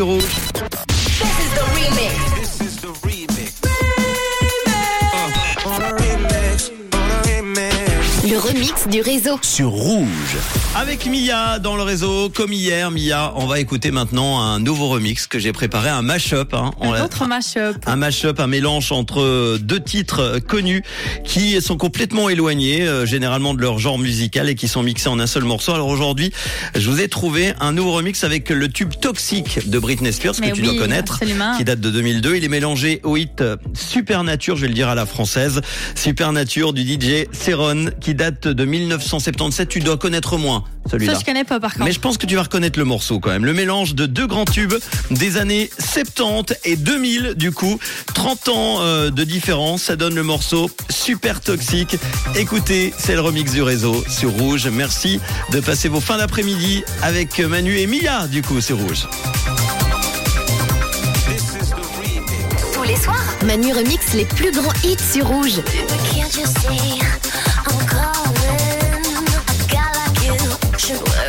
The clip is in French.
Rouge. Le remix du réseau. Sur Rouge. Avec Mia dans le réseau, comme hier, Mia, on va écouter maintenant un nouveau remix que j'ai préparé, un mash-up. Hein. On Un autre mashup. un mash-up, un mélange entre deux titres connus qui sont complètement éloignés, euh, généralement de leur genre musical et qui sont mixés en un seul morceau. Alors aujourd'hui, je vous ai trouvé un nouveau remix avec le tube Toxic de Britney Spears Mais que tu oui, dois connaître, absolument. qui date de 2002. Il est mélangé au hit Supernature, je vais le dire à la française, Supernature du DJ Céron qui date de 1977. Tu dois connaître moins celui-là. Ça, je connais pas par contre. Mais je pense que tu vas reconnaître le morceau quand même. Le mélange de deux grands tubes des années 70 et 2000 du coup. 30 ans euh, de différence, ça donne le morceau super toxique. Écoutez, c'est le remix du réseau sur Rouge. Merci de passer vos fins d'après-midi avec Manu et Mia du coup sur Rouge. Tous les soirs, Manu remix les plus grands hits sur Rouge. should live.